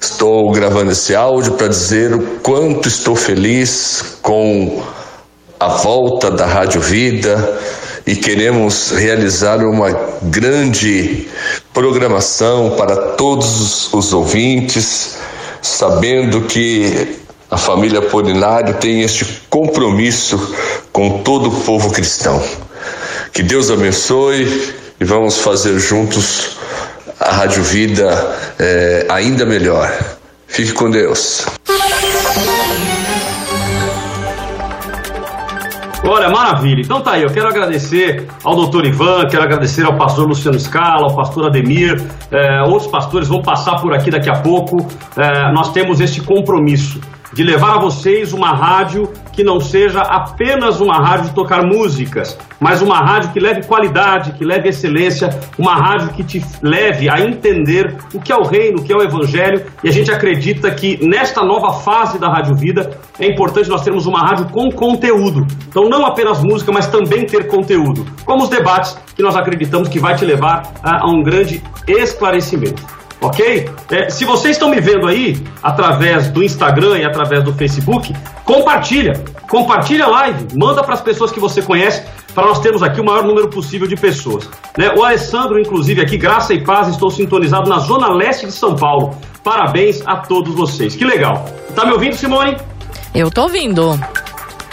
Speaker 11: Estou gravando esse áudio para dizer o quanto estou feliz com a volta da Rádio Vida e queremos realizar uma grande programação para todos os ouvintes, sabendo que a família Polinário tem este compromisso com todo o povo cristão. Que Deus abençoe e vamos fazer juntos a Rádio Vida eh, ainda melhor. Fique com Deus.
Speaker 2: Olha, maravilha. Então tá aí, eu quero agradecer ao doutor Ivan, quero agradecer ao pastor Luciano Scala, ao pastor Ademir, eh, outros pastores vão passar por aqui daqui a pouco. Eh, nós temos este compromisso de levar a vocês uma rádio que não seja apenas uma rádio de tocar músicas, mas uma rádio que leve qualidade, que leve excelência, uma rádio que te leve a entender o que é o reino, o que é o evangelho, e a gente acredita que nesta nova fase da Rádio Vida é importante nós termos uma rádio com conteúdo. Então não apenas música, mas também ter conteúdo, como os debates que nós acreditamos que vai te levar a, a um grande esclarecimento ok? É, se vocês estão me vendo aí através do Instagram e através do Facebook, compartilha, compartilha a live, manda para as pessoas que você conhece para nós termos aqui o maior número possível de pessoas. Né? O Alessandro, inclusive, aqui, graça e paz, estou sintonizado na zona leste de São Paulo. Parabéns a todos vocês. Que legal. Tá me ouvindo, Simone?
Speaker 1: Eu tô ouvindo.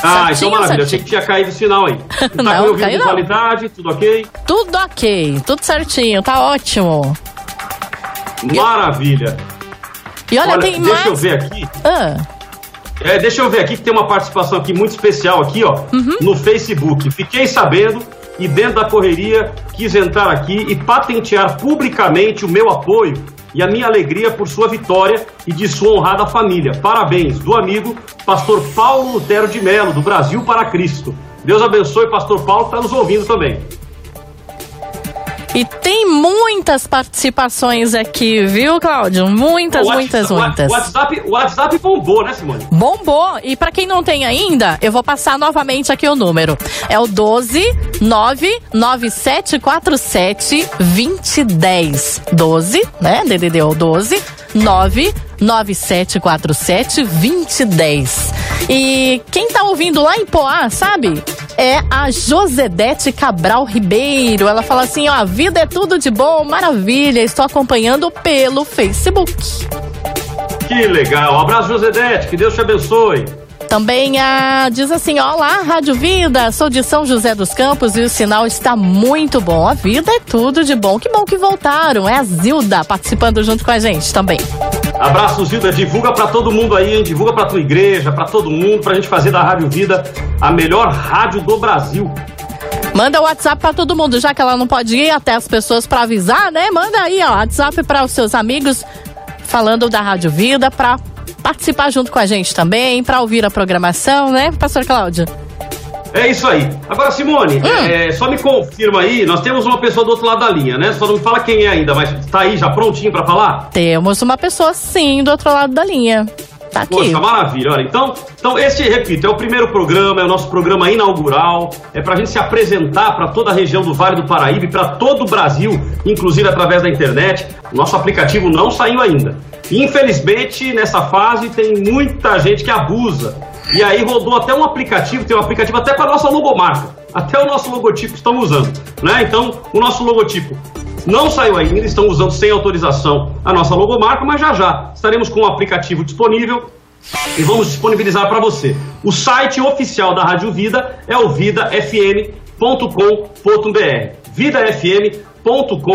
Speaker 2: Ah,
Speaker 1: Certinho,
Speaker 2: então maravilha. Achei que tinha caído o sinal aí. Tá
Speaker 1: Não,
Speaker 2: me ouvindo
Speaker 1: caiu
Speaker 2: com qualidade, tudo ok?
Speaker 1: Tudo ok, tudo certinho, tá ótimo.
Speaker 2: Maravilha.
Speaker 1: E olha, tem
Speaker 2: deixa
Speaker 1: mais.
Speaker 2: eu ver aqui.
Speaker 1: Ah,
Speaker 2: É, deixa eu ver aqui que tem uma participação aqui muito especial aqui, ó, no Facebook. Fiquei sabendo e dentro da correria quis entrar aqui e patentear publicamente o meu apoio e a minha alegria por sua vitória e de sua honrada família. Parabéns do amigo pastor Paulo Lutero de Melo, do Brasil para Cristo. Deus abençoe, pastor Paulo, que está nos ouvindo também.
Speaker 1: E tem muitas participações aqui, viu, Cláudio? Muitas, muitas, muitas.
Speaker 2: O WhatsApp, WhatsApp bombou, né, Simone?
Speaker 1: Bombou. E pra quem não tem ainda, eu vou passar novamente aqui o número. É o 12 99747 2010. 12, né? DDD é o 12 99747 2010. E quem tá ouvindo lá em Poá, sabe? É a Josedete Cabral Ribeiro. Ela fala assim: ó, a vida é tudo de bom, maravilha. Estou acompanhando pelo Facebook.
Speaker 2: Que legal. Um abraço, Josedete. Que Deus te abençoe.
Speaker 1: Também a, diz assim: Olá, Rádio Vida, sou de São José dos Campos e o sinal está muito bom. A vida é tudo de bom. Que bom que voltaram. É a Zilda participando junto com a gente também.
Speaker 2: Abraço, Zilda. Divulga pra todo mundo aí, hein? Divulga pra tua igreja, pra todo mundo, pra gente fazer da Rádio Vida a melhor rádio do Brasil.
Speaker 1: Manda o WhatsApp pra todo mundo, já que ela não pode ir até as pessoas pra avisar, né? Manda aí, ó, WhatsApp para os seus amigos falando da Rádio Vida pra participar junto com a gente também, pra ouvir a programação, né, Pastor Cláudio?
Speaker 2: É isso aí. Agora, Simone, é, só me confirma aí, nós temos uma pessoa do outro lado da linha, né? Só não me fala quem é ainda, mas tá aí já prontinho pra falar?
Speaker 1: Temos uma pessoa sim do outro lado da linha. Tá aqui.
Speaker 2: Poxa, maravilha. Olha, então, então esse, repito, é o primeiro programa, é o nosso programa inaugural, é pra gente se apresentar para toda a região do Vale do Paraíba e para todo o Brasil, inclusive através da internet. O nosso aplicativo não saiu ainda. Infelizmente, nessa fase, tem muita gente que abusa. E aí rodou até um aplicativo, tem um aplicativo até com a nossa logomarca. Até o nosso logotipo estão usando, né? Então, o nosso logotipo não saiu ainda, estão usando sem autorização a nossa logomarca, mas já já estaremos com o aplicativo disponível e vamos disponibilizar para você. O site oficial da Rádio Vida é o vidafm.com.br. vidafm.com.br,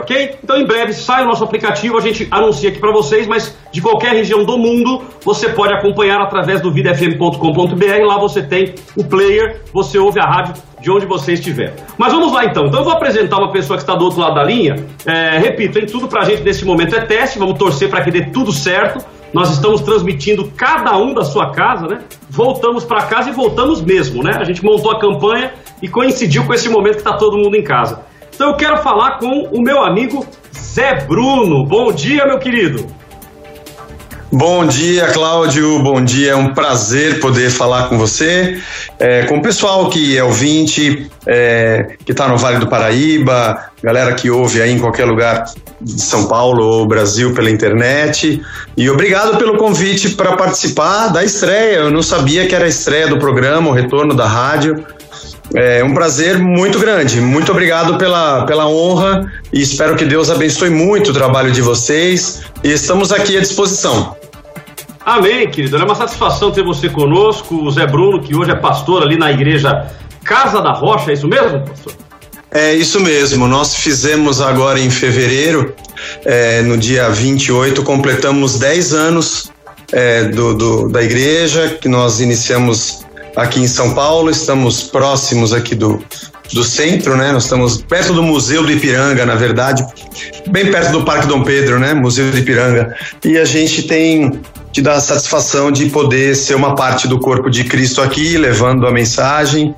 Speaker 2: ok? Então em breve sai o nosso aplicativo, a gente anuncia aqui para vocês, mas de qualquer região do mundo você pode acompanhar através do vidafm.com.br. Lá você tem o player, você ouve a rádio de onde você estiver. Mas vamos lá então. Então eu vou apresentar uma pessoa que está do outro lado da linha. É, repito, hein, tudo pra gente nesse momento é teste, vamos torcer para que dê tudo certo. Nós estamos transmitindo cada um da sua casa, né? Voltamos para casa e voltamos mesmo, né? A gente montou a campanha e coincidiu com esse momento que está todo mundo em casa. Então eu quero falar com o meu amigo Zé Bruno. Bom dia, meu querido.
Speaker 12: Bom dia, Cláudio. Bom dia. É um prazer poder falar com você, é, com o pessoal que é ouvinte, é, que está no Vale do Paraíba, galera que ouve aí em qualquer lugar de São Paulo ou Brasil pela internet. E obrigado pelo convite para participar da estreia. Eu não sabia que era a estreia do programa, o retorno da rádio. É um prazer muito grande. Muito obrigado pela, pela honra e espero que Deus abençoe muito o trabalho de vocês. E estamos aqui à disposição.
Speaker 2: Amém, querido. É uma satisfação ter você conosco, o Zé Bruno, que hoje é pastor ali na igreja Casa da Rocha, é isso mesmo, pastor?
Speaker 12: É isso mesmo. Nós fizemos agora em fevereiro, é, no dia 28, completamos 10 anos é, do, do- da igreja, que nós iniciamos aqui em São Paulo. Estamos próximos aqui do, do centro, né? Nós estamos perto do Museu do Ipiranga, na verdade, bem perto do Parque Dom Pedro, né? Museu do Ipiranga. E a gente tem te dá a satisfação de poder ser uma parte do corpo de Cristo aqui, levando a mensagem.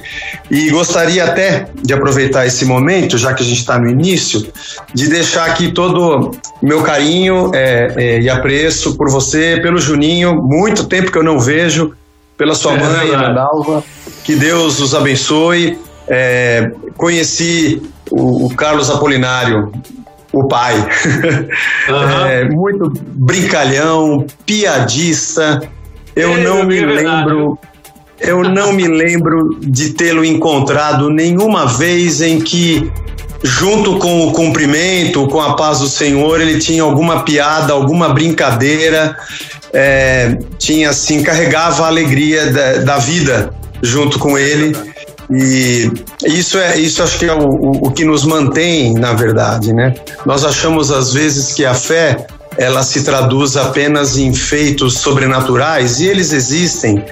Speaker 12: E gostaria até de aproveitar esse momento, já que a gente está no início, de deixar aqui todo meu carinho é, é, e apreço por você, pelo Juninho, muito tempo que eu não vejo, pela sua
Speaker 2: É
Speaker 12: mãe. Ana Dalva. Que Deus os abençoe. É, conheci o, o Carlos Apolinário, o pai. É, muito brincalhão, piadista. Eu
Speaker 2: É,
Speaker 12: não
Speaker 2: é
Speaker 12: me
Speaker 2: verdade.
Speaker 12: lembro. Eu não me lembro de tê-lo encontrado nenhuma vez em que, junto com o cumprimento, com a paz do Senhor, ele tinha alguma piada, alguma brincadeira, é, tinha assim, carregava a alegria da, da vida junto com ele. E isso é isso acho que é o, o, que nos mantém, na verdade, né? Nós achamos às vezes que a fé ela se traduz apenas em feitos sobrenaturais, e eles existem,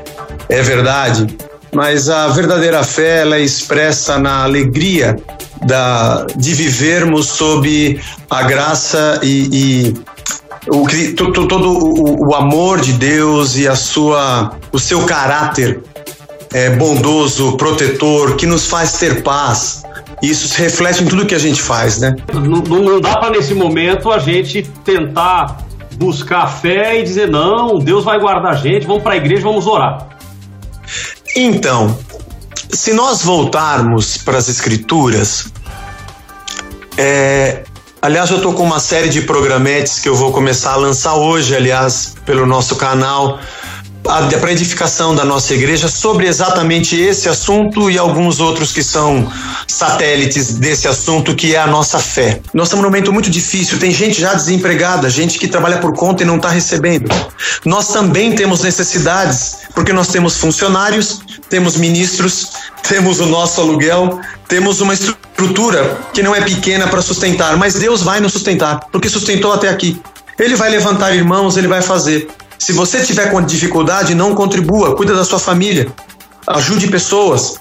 Speaker 12: é verdade, mas a verdadeira fé ela é expressa na alegria da, de vivermos sob a graça e, e o, todo o, o amor de Deus e a sua, o seu caráter é, bondoso, protetor, que nos faz ter paz. Isso se reflete em tudo que a gente faz, né?
Speaker 2: Não, não- dá para nesse momento a gente tentar buscar fé e dizer não, Deus vai guardar a gente, vamos para a igreja, vamos orar.
Speaker 12: Então, se nós voltarmos para as escrituras, é, aliás, eu estou com uma série de programetes que eu vou começar a lançar hoje, aliás, pelo nosso canal, para edificação da nossa igreja sobre exatamente esse assunto e alguns outros que são satélites desse assunto, que é a nossa fé. Nós estamos num momento muito difícil, tem gente já desempregada, gente que trabalha por conta e não está recebendo. Nós também temos necessidades, porque nós temos funcionários, temos ministros, temos o nosso aluguel, temos uma estrutura que não é pequena para sustentar, mas Deus vai nos sustentar, porque sustentou até aqui. Ele vai levantar irmãos, ele vai fazer. Se você tiver com dificuldade, não contribua, cuida da sua família, ajude pessoas.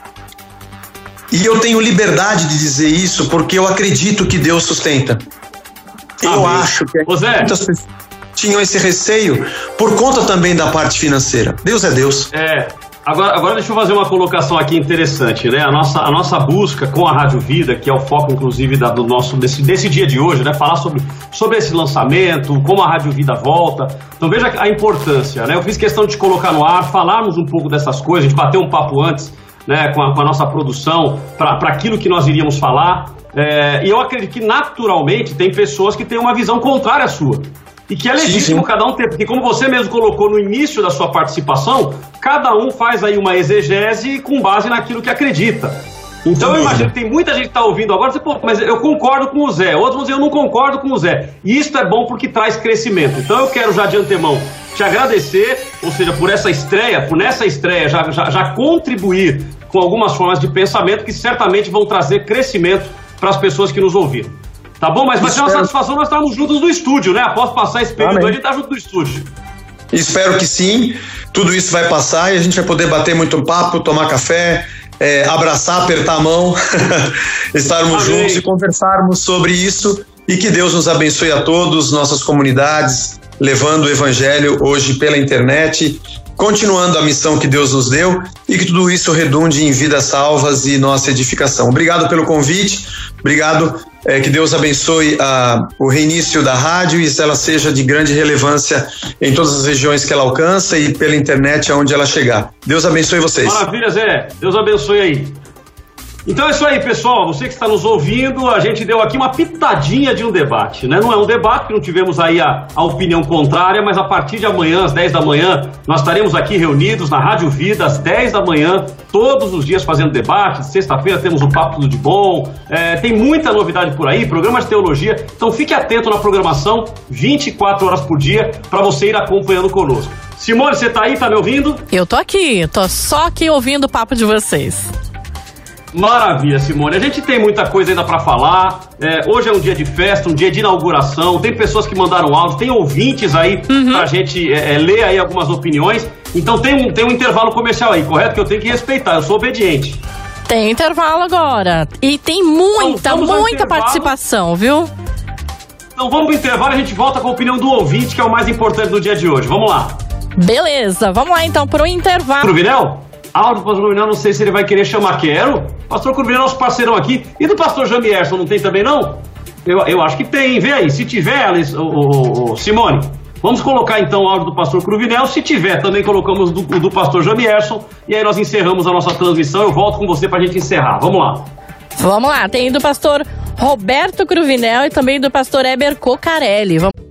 Speaker 12: E eu tenho liberdade de dizer isso porque eu acredito que Deus sustenta. Eu
Speaker 2: Amém.
Speaker 12: acho que
Speaker 2: Zé.
Speaker 12: muitas pessoas tinham esse receio por conta também da parte financeira. Deus é Deus.
Speaker 2: É, agora, agora deixa eu fazer uma colocação aqui interessante, né? A nossa, a nossa busca com a Rádio Vida, que é o foco, inclusive, da- do nosso, desse, desse dia de hoje, né? Falar sobre, sobre esse lançamento, como a Rádio Vida volta. Então veja a importância, né? Eu fiz questão de colocar no ar, falarmos um pouco dessas coisas, a gente bateu um papo antes, né? Com a, com a nossa produção, para aquilo que nós iríamos falar. É, e eu acredito que, naturalmente, tem pessoas que têm uma visão contrária à sua. E que é
Speaker 12: Sim,
Speaker 2: legítimo
Speaker 12: sim.
Speaker 2: cada um ter, porque como você mesmo colocou no início da sua participação, cada um faz aí uma exegese com base naquilo que acredita. Então eu imagino que tem muita gente que está ouvindo agora e diz, pô, mas eu concordo com o Zé. Outros vão dizer, eu não concordo com o Zé. E isso é bom porque traz crescimento. Então eu quero já de antemão te agradecer, ou seja, por essa estreia, por nessa estreia já, já, já contribuir com algumas formas de pensamento que certamente vão trazer crescimento para as pessoas que nos ouviram. Tá bom? Mas vai ser uma
Speaker 12: Espero.
Speaker 2: satisfação nós estarmos juntos no estúdio, né? Após passar esse período
Speaker 12: Amém.
Speaker 2: a gente tá junto no estúdio.
Speaker 12: Espero que sim. Tudo isso vai passar e a gente vai poder bater muito papo, tomar café, é, abraçar, apertar a mão, estarmos
Speaker 2: Amém.
Speaker 12: juntos e conversarmos sobre isso. E que Deus nos abençoe a todos, nossas comunidades, levando o Evangelho hoje pela internet, continuando a missão que Deus nos deu e que tudo isso redunde em vidas salvas e nossa edificação. Obrigado pelo convite, obrigado. É, que Deus abençoe ah, o reinício da rádio e ela seja de grande relevância em todas as regiões que ela alcança e pela internet aonde ela chegar. Deus abençoe vocês.
Speaker 2: Maravilha, Zé. Deus abençoe aí. Então é isso aí, pessoal. Você que está nos ouvindo, a gente deu aqui uma pitadinha de um debate, né? Não é um debate, que não tivemos aí a, a opinião contrária, mas a partir de amanhã, às 10 da manhã, nós estaremos aqui reunidos na Rádio Vida, às 10 da manhã, todos os dias fazendo debate. Sexta-feira temos o Papo Tudo de Bom. É, tem muita novidade por aí, programas de teologia. Então fique atento na programação, 24 horas por dia, para você ir acompanhando conosco. Simone, você tá aí? Tá me ouvindo?
Speaker 1: Eu tô aqui, tô só aqui ouvindo o papo de vocês.
Speaker 2: Maravilha, Simone. A gente tem muita coisa ainda para falar. É, hoje é um dia de festa, um dia de inauguração. Tem pessoas que mandaram áudio, tem ouvintes aí pra gente é, é, ler aí algumas opiniões. Então tem um, tem um intervalo comercial aí, correto? Que eu tenho que respeitar. Eu sou obediente.
Speaker 1: Tem intervalo agora. E tem muita,
Speaker 2: Então,
Speaker 1: muita participação, viu?
Speaker 2: Então vamos pro intervalo e a gente volta com a opinião do ouvinte, que é o mais importante do dia de hoje. Vamos lá.
Speaker 1: Beleza, vamos lá então pro intervalo.
Speaker 2: Cruvinel? Áudio do pastor Cruvinel, não sei se ele vai querer chamar. Quero. Pastor Cruvinel é nosso parceirão aqui. E do pastor Jamierson, não tem também não? Eu, eu acho que tem. Vê aí. Se tiver, Alice, ô, Simone, vamos colocar então o áudio do pastor Cruvinel. Se tiver, também colocamos do, o do pastor Jamierson. E aí nós encerramos a nossa transmissão. Eu volto com você pra gente encerrar. Vamos lá.
Speaker 1: Vamos lá, tem do pastor Roberto Cruvinel e também do pastor Eber Cocarelli. Vamos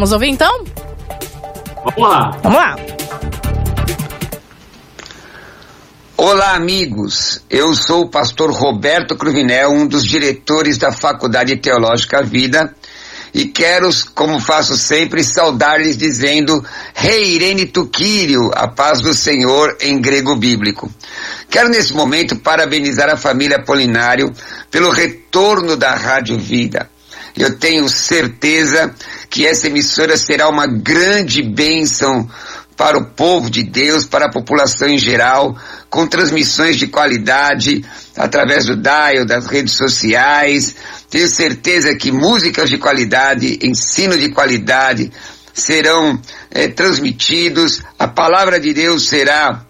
Speaker 1: Vamos ouvir então?
Speaker 2: Vamos lá.
Speaker 1: Vamos lá.
Speaker 13: Olá, amigos. Eu sou o pastor Roberto Cruvinel, um dos diretores da Faculdade Teológica Vida, e quero, como faço sempre, saudar-lhes dizendo Reirene Tuquírio, a paz do Senhor em grego bíblico. Quero nesse momento parabenizar a família Apolinário pelo retorno da Rádio Vida. Eu tenho certeza que essa emissora será uma grande bênção para o povo de Deus, para a população em geral, com transmissões de qualidade através do dial, das redes sociais. Tenho certeza que músicas de qualidade, ensino de qualidade serão eh, transmitidos, a palavra de Deus será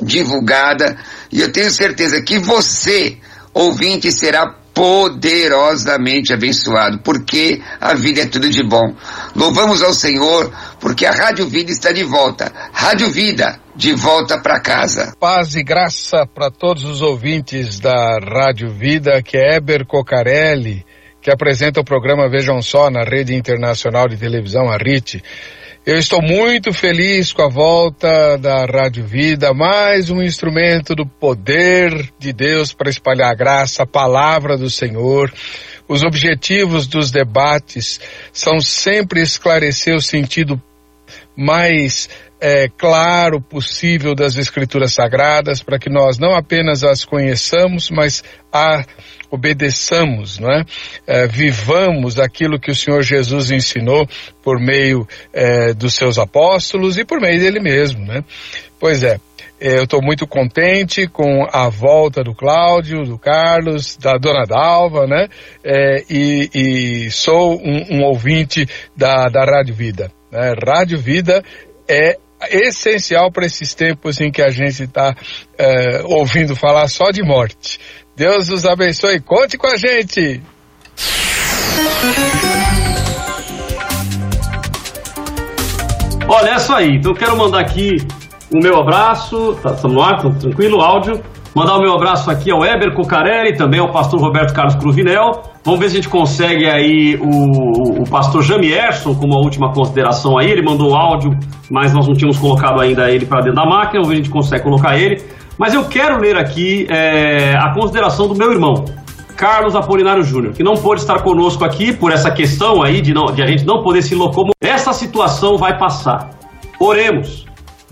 Speaker 13: divulgada e eu tenho certeza que você, ouvinte, será poderosamente abençoado, porque a vida é tudo de bom. Louvamos ao Senhor, porque a Rádio Vida está de volta. Rádio Vida, de volta para casa.
Speaker 14: Paz e graça para todos os ouvintes da Rádio Vida, que é Eber Cocarelli, que apresenta o programa Vejam Só na Rede Internacional de Televisão, a RIT. Eu estou muito feliz com a volta da Rádio Vida, mais um instrumento do poder de Deus para espalhar a graça, a palavra do Senhor. Os objetivos dos debates são sempre esclarecer o sentido mais é, claro possível das Escrituras Sagradas, para que nós não apenas as conheçamos, mas a obedeçamos, não é? é? vivamos aquilo que o Senhor Jesus ensinou por meio é, dos seus apóstolos e por meio dele mesmo, né? Pois é, eu estou muito contente com a volta do Cláudio, do Carlos, da Dona Dalva, né? É, e, e, sou um, um, ouvinte da, da Rádio Vida. Né? Rádio Vida é essencial para esses tempos em que a gente está é, ouvindo falar só de morte. Deus nos abençoe. Conte com a gente.
Speaker 2: Olha, é isso aí. Então quero mandar aqui o meu abraço. Tá, estamos no ar, tranquilo, áudio. Mandar o meu abraço aqui ao Eber Cocarelli, também ao pastor Roberto Carlos Cruvinel. Vamos ver se a gente consegue aí o, o pastor Jamierson como a última consideração aí. Ele mandou áudio, mas nós não tínhamos colocado ainda ele para dentro da máquina. Vamos ver se a gente consegue colocar ele. Mas eu quero ler aqui é, a consideração do meu irmão, Carlos Apolinário Júnior, que não pôde estar conosco aqui por essa questão aí de, não, de a gente não poder se locomover. Essa situação vai passar. Oremos.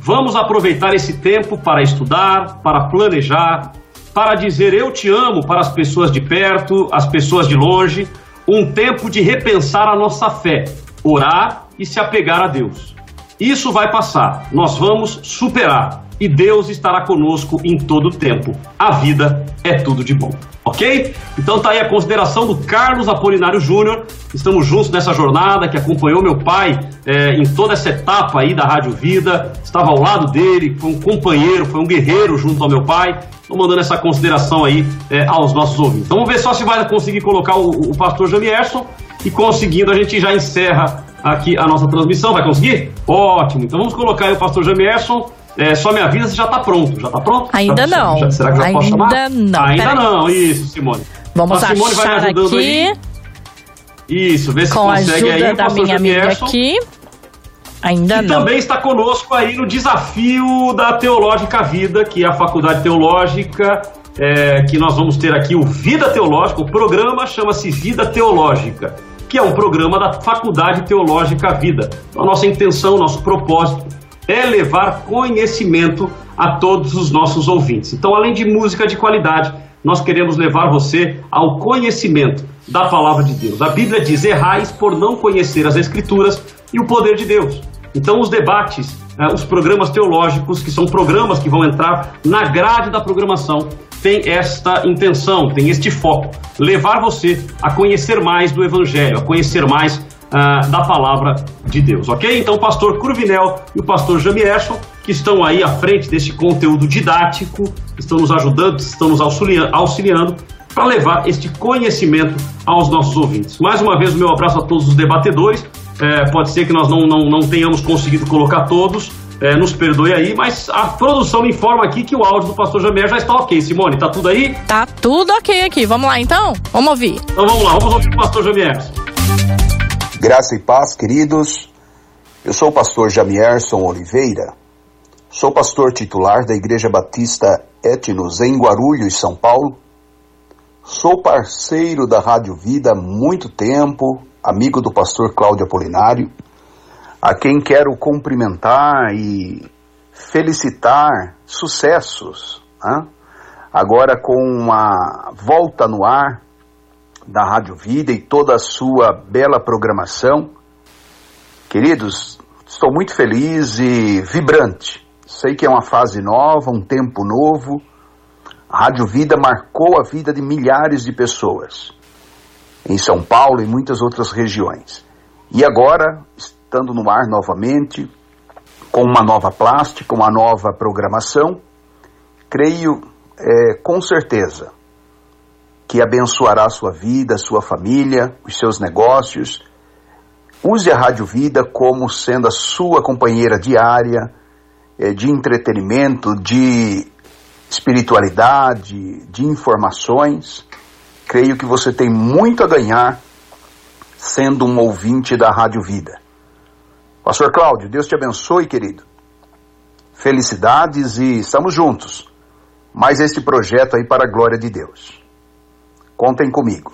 Speaker 2: Vamos aproveitar esse tempo para estudar, para planejar, para dizer eu te amo para as pessoas de perto, as pessoas de longe. Um tempo de repensar a nossa fé, orar e se apegar a Deus. Isso vai passar. Nós vamos superar e Deus estará conosco em todo o tempo. A vida é tudo de bom. Ok? Então tá aí a consideração do Carlos Apolinário Júnior. Estamos juntos nessa jornada que acompanhou meu pai é, em toda essa etapa aí da Rádio Vida. Estava ao lado dele, foi um companheiro, foi um guerreiro junto ao meu pai. Estou mandando essa consideração aí é, aos nossos ouvintes. Então vamos ver só se vai conseguir colocar o, o pastor Jamierson e conseguindo a gente já encerra aqui a nossa transmissão. Vai conseguir? Ótimo. Então vamos colocar aí o pastor Jamierson. É, só me avisa se já tá pronto. Já tá pronto?
Speaker 1: Ainda
Speaker 2: Já-
Speaker 1: não.
Speaker 2: já- será que já posso chamar?
Speaker 1: Ainda não.
Speaker 2: Ainda
Speaker 1: Peraí.
Speaker 2: não, isso, Simone.
Speaker 1: Vamos
Speaker 2: a Simone vai me ajudando
Speaker 1: aqui,
Speaker 2: aí. Isso, vê se
Speaker 1: com
Speaker 2: consegue aí
Speaker 1: ajuda
Speaker 2: o
Speaker 1: da minha amiga aqui. Ainda
Speaker 2: E
Speaker 1: não.
Speaker 2: também está conosco aí no desafio da Teológica Vida, que é a faculdade teológica, é, que nós vamos ter aqui o Vida Teológica. O programa chama-se Vida Teológica, que é um programa da Faculdade Teológica Vida. Então, a nossa intenção, nosso propósito é levar conhecimento a todos os nossos ouvintes. Então, além de música de qualidade, nós queremos levar você ao conhecimento da palavra de Deus. A Bíblia diz: errais por não conhecer as Escrituras e o poder de Deus. Então, os debates, eh, os programas teológicos, que são programas que vão entrar na grade da programação, tem esta intenção, tem este foco: levar você a conhecer mais do Evangelho, a conhecer mais ah, da palavra de Deus, ok? Então, o pastor Curvinel e o pastor Jamierson, que estão aí à frente desse conteúdo didático, estão nos ajudando, estão nos auxilia- auxiliando para levar este conhecimento aos nossos ouvintes. Mais uma vez, o meu abraço a todos os debatedores. É, pode ser que nós não, não, não tenhamos conseguido colocar todos, é, nos perdoe aí, mas a produção me informa aqui que o áudio do pastor Jamier já está ok. Simone, tá tudo aí?
Speaker 1: Tá tudo ok aqui. Vamos lá então? Vamos ouvir.
Speaker 2: Então vamos lá, vamos ouvir o pastor Jamier.
Speaker 15: Graça e paz, queridos. Eu sou o pastor Jamierson Oliveira. Sou pastor titular da Igreja Batista Etnos em Guarulhos, São Paulo. Sou parceiro da Rádio Vida há muito tempo, amigo do pastor Cláudio Apolinário, a quem quero cumprimentar e felicitar sucessos. Agora com a volta no ar da Rádio Vida e toda a sua bela programação. Queridos, estou muito feliz e vibrante. Sei que é uma fase nova, um tempo novo. A Rádio Vida marcou a vida de milhares de pessoas em São Paulo e muitas outras regiões. E agora, estando no ar novamente, com uma nova plástica, uma nova programação, creio é, com certeza que abençoará a sua vida, a sua família, os seus negócios. Use a Rádio Vida como sendo a sua companheira diária eh, de entretenimento, de espiritualidade, de informações. Creio que você tem muito a ganhar sendo um ouvinte da Rádio Vida. Pastor Cláudio, Deus te abençoe, querido. Felicidades e estamos juntos. Mais este projeto aí para a glória de Deus. Contem comigo.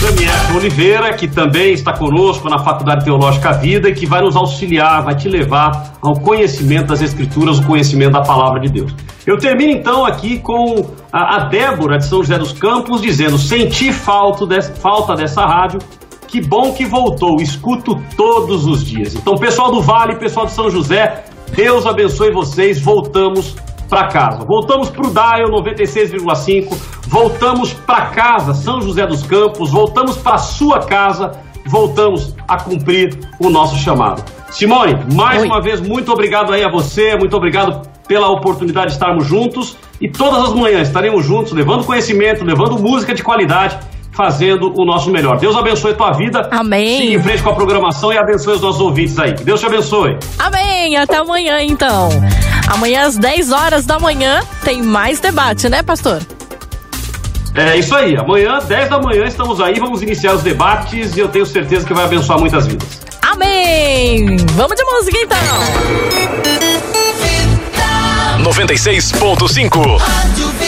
Speaker 2: Daniel Oliveira, que também está conosco na Faculdade Teológica Vida e que vai nos auxiliar, vai te levar ao conhecimento das Escrituras, o conhecimento da Palavra de Deus. Eu termino então aqui com a, Débora de São José dos Campos dizendo: Senti falta dessa rádio. Que bom que voltou, escuto todos os dias. Então, pessoal do Vale, pessoal de São José, Deus abençoe vocês. Voltamos para casa. Voltamos para o Dial 96,5. Voltamos para casa, São José dos Campos. Voltamos para sua casa. Voltamos a cumprir o nosso chamado. Simone, mais uma vez, muito obrigado aí a você. Muito obrigado pela oportunidade de estarmos juntos. E todas as manhãs estaremos juntos, levando conhecimento, levando música de qualidade fazendo o nosso melhor. Deus abençoe a tua vida.
Speaker 1: Amém.
Speaker 2: Siga em frente com a programação e abençoe os nossos ouvintes aí. Que Deus te abençoe.
Speaker 1: Amém. Até amanhã, então. Amanhã às 10 horas da manhã tem mais debate, né, pastor?
Speaker 2: É isso aí. Amanhã, 10 da manhã, estamos aí. Vamos iniciar os debates e eu tenho certeza que vai abençoar muitas vidas.
Speaker 1: Amém. Vamos de música, então.
Speaker 5: 96.5